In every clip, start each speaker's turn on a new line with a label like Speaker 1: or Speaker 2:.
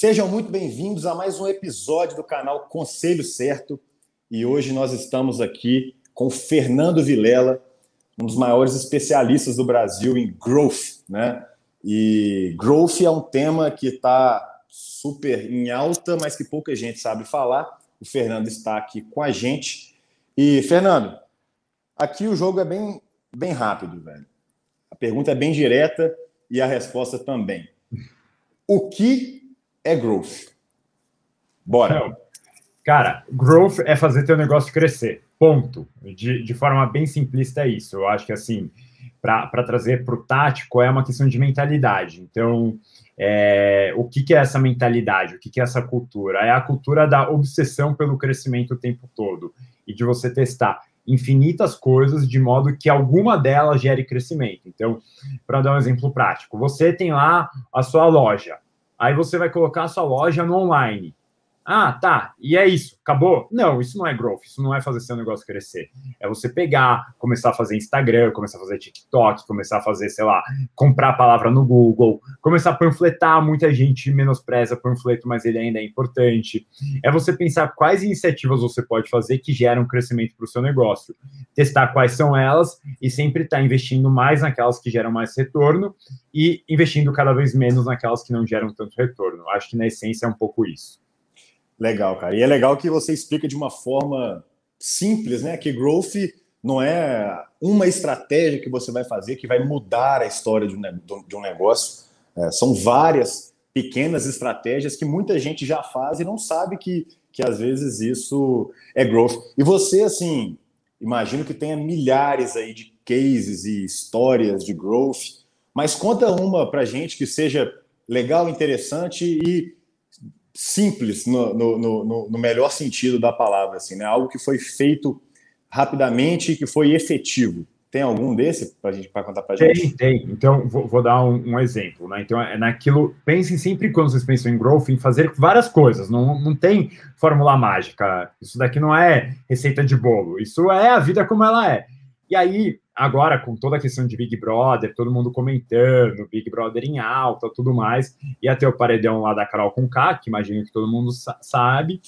Speaker 1: Sejam muito bem-vindos a mais um episódio do canal Conselho Certo. E hoje nós estamos aqui com Fernando Vilela, um dos maiores especialistas do Brasil em growth, né? E growth é um tema que está super em alta, mas que pouca gente sabe falar. O Fernando está aqui com a gente. E, Fernando, aqui o jogo é bem, bem rápido, velho. A pergunta é bem direta e a resposta também. O que é growth? Bora. Não.
Speaker 2: Cara, growth é fazer teu negócio crescer. Ponto. De, de forma bem simplista é isso. Eu acho que assim, para trazer para o tático é uma questão de mentalidade. Então, é, o que, que, é essa mentalidade? O que, que, é essa cultura? É a cultura da obsessão pelo crescimento o tempo todo e de você testar infinitas coisas de modo que alguma delas gere crescimento. Então, para dar um exemplo prático, você tem lá a sua loja, aí você vai colocar a sua loja no online. Ah, tá. E é isso. Acabou? Não, isso não é growth. Isso não é fazer seu negócio crescer. É você pegar, começar a fazer Instagram, começar a fazer TikTok, começar a fazer, sei lá, comprar a palavra no Google, começar a panfletar. Muita gente menospreza panfleto, mas ele ainda é importante. É você pensar quais iniciativas você pode fazer que geram crescimento para o seu negócio. Testar quais são elas e sempre estar tá investindo mais naquelas que geram mais retorno e investindo cada vez menos naquelas que não geram tanto retorno. Acho que na essência é um pouco isso.
Speaker 1: Legal, cara. E é legal que você explica de uma forma simples, né? Que growth não é uma estratégia que você vai fazer que vai mudar a história de um, negócio. É, são várias pequenas estratégias que muita gente já faz e não sabe que, que às vezes isso é growth. E você, assim, imagino que tenha milhares aí de cases e histórias de growth, mas conta uma para gente que seja legal, interessante e simples no, no, no, no, melhor sentido da palavra, assim, né? Algo que foi feito rapidamente e que foi efetivo. Tem algum desse para gente para contar para gente?
Speaker 2: Tem, tem. Então vou, vou dar um, um, exemplo, né? Então é naquilo. Pensem sempre quando vocês pensam em growth em fazer várias coisas. Não, não tem fórmula mágica. Isso daqui não é receita de bolo. Isso é a vida como ela é. E aí agora com toda a questão de Big Brother, todo mundo comentando, Big Brother em alta, tudo mais, e até o paredão lá da Carol com K, que imagino que todo mundo sabe.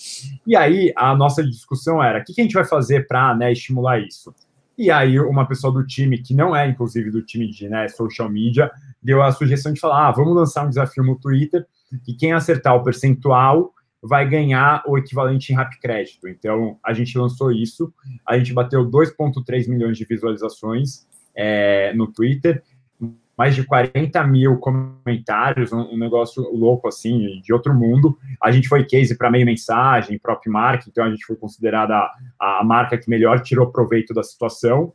Speaker 2: E aí a nossa discussão era: o que, a gente vai fazer para né, estimular isso? E aí uma pessoa do time, que não é inclusive do time de né, social media, deu a sugestão de falar: ah, vamos lançar um desafio no Twitter, e quem acertar o percentual vai ganhar o equivalente em Rap Crédito. Então, a gente lançou isso, a gente bateu 2,3 milhões de visualizações é, no Twitter, mais de 40 mil comentários, um, um, negócio louco assim, de outro mundo. A gente foi case para meio mensagem, próprio marca, então a gente foi considerada a, a marca que melhor tirou proveito da situação.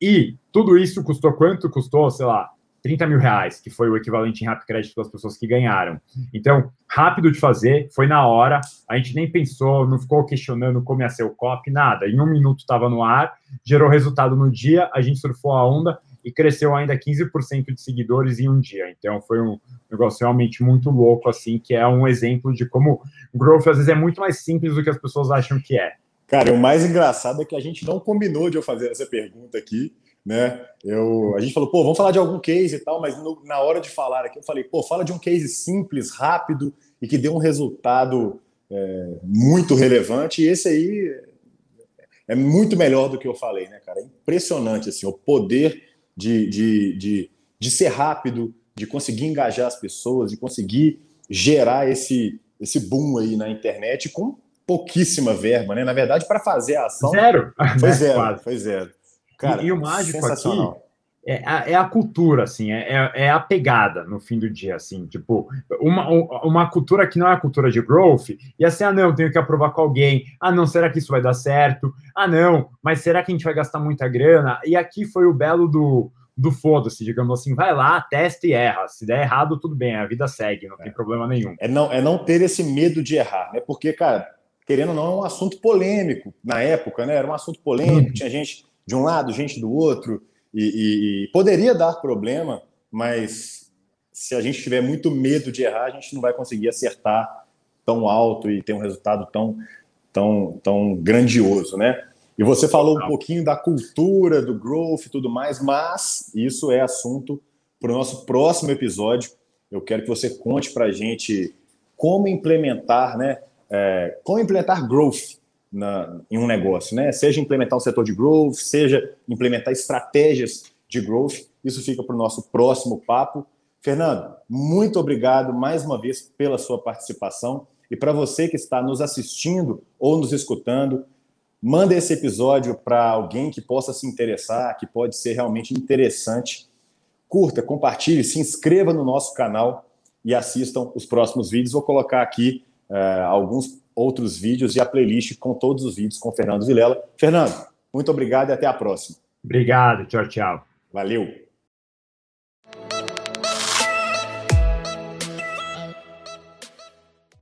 Speaker 2: E tudo isso custou quanto? Custou, sei lá, 30 mil reais, que foi o equivalente em rápido crédito das pessoas que ganharam. Então, rápido de fazer, foi na hora, a gente nem pensou, não ficou questionando como ia ser o copy, nada. Em um minuto estava no ar, gerou resultado no dia, a gente surfou a onda e cresceu ainda 15% de seguidores em um dia. Então, foi um negócio realmente muito louco, assim, que é um exemplo de como growth às vezes é muito mais simples do que as pessoas acham que é.
Speaker 1: Cara, o mais engraçado é que a gente não combinou de eu fazer essa pergunta aqui né? Eu, a gente falou, pô, vamos falar de algum case e tal, mas no, na hora de falar aqui, eu falei, pô, fala de um case simples, rápido e que deu um resultado é, muito relevante. E esse aí é muito melhor do que eu falei, né, cara? É impressionante, assim, o poder de, de, de, de ser rápido, de conseguir engajar as pessoas, de conseguir gerar esse, esse boom aí na internet com pouquíssima verba, né? Na verdade, para fazer a ação.
Speaker 2: Zero.
Speaker 1: Foi zero, foi zero.
Speaker 2: Cara, e, e o mágico aqui é a, é a, cultura, assim, é, é, é, a pegada no fim do dia, assim, tipo, uma, uma cultura que não é a cultura de growth, e assim, ah, não, tenho que aprovar com alguém, ah, não, será que isso vai dar certo? Ah, não, mas será que a gente vai gastar muita grana? E aqui foi o belo do, do foda-se, digamos assim, vai lá, testa e erra, se der errado, tudo bem, a vida segue, não tem é. problema nenhum.
Speaker 1: É não, é não ter esse medo de errar, né, porque, cara, querendo ou não, é um assunto polêmico, na época, né, era um assunto polêmico, uhum. tinha gente de um lado, gente do outro, e, e, e, poderia dar problema, mas se a gente tiver muito medo de errar, a gente não vai conseguir acertar tão alto e ter um resultado tão, tão, tão grandioso, né? E você falou um pouquinho da cultura, do growth e tudo mais, mas isso é assunto para o nosso próximo episódio. Eu quero que você conte para a gente como implementar, né? É, como implementar growth na, em um negócio, né? Seja implementar um setor de growth, seja implementar estratégias de growth. Isso fica para o nosso próximo papo. Fernando, muito obrigado mais uma vez pela sua participação. E para você que está nos assistindo ou nos escutando, manda esse episódio para alguém que possa se interessar, que pode ser realmente interessante. Curta, compartilhe, se inscreva no nosso canal e assistam os próximos vídeos. Vou colocar aqui uh, alguns outros vídeos e a playlist com todos os vídeos com Fernando Vilela. Fernando, muito obrigado e até a próxima.
Speaker 2: Obrigado, tchau, tchau.
Speaker 1: Valeu.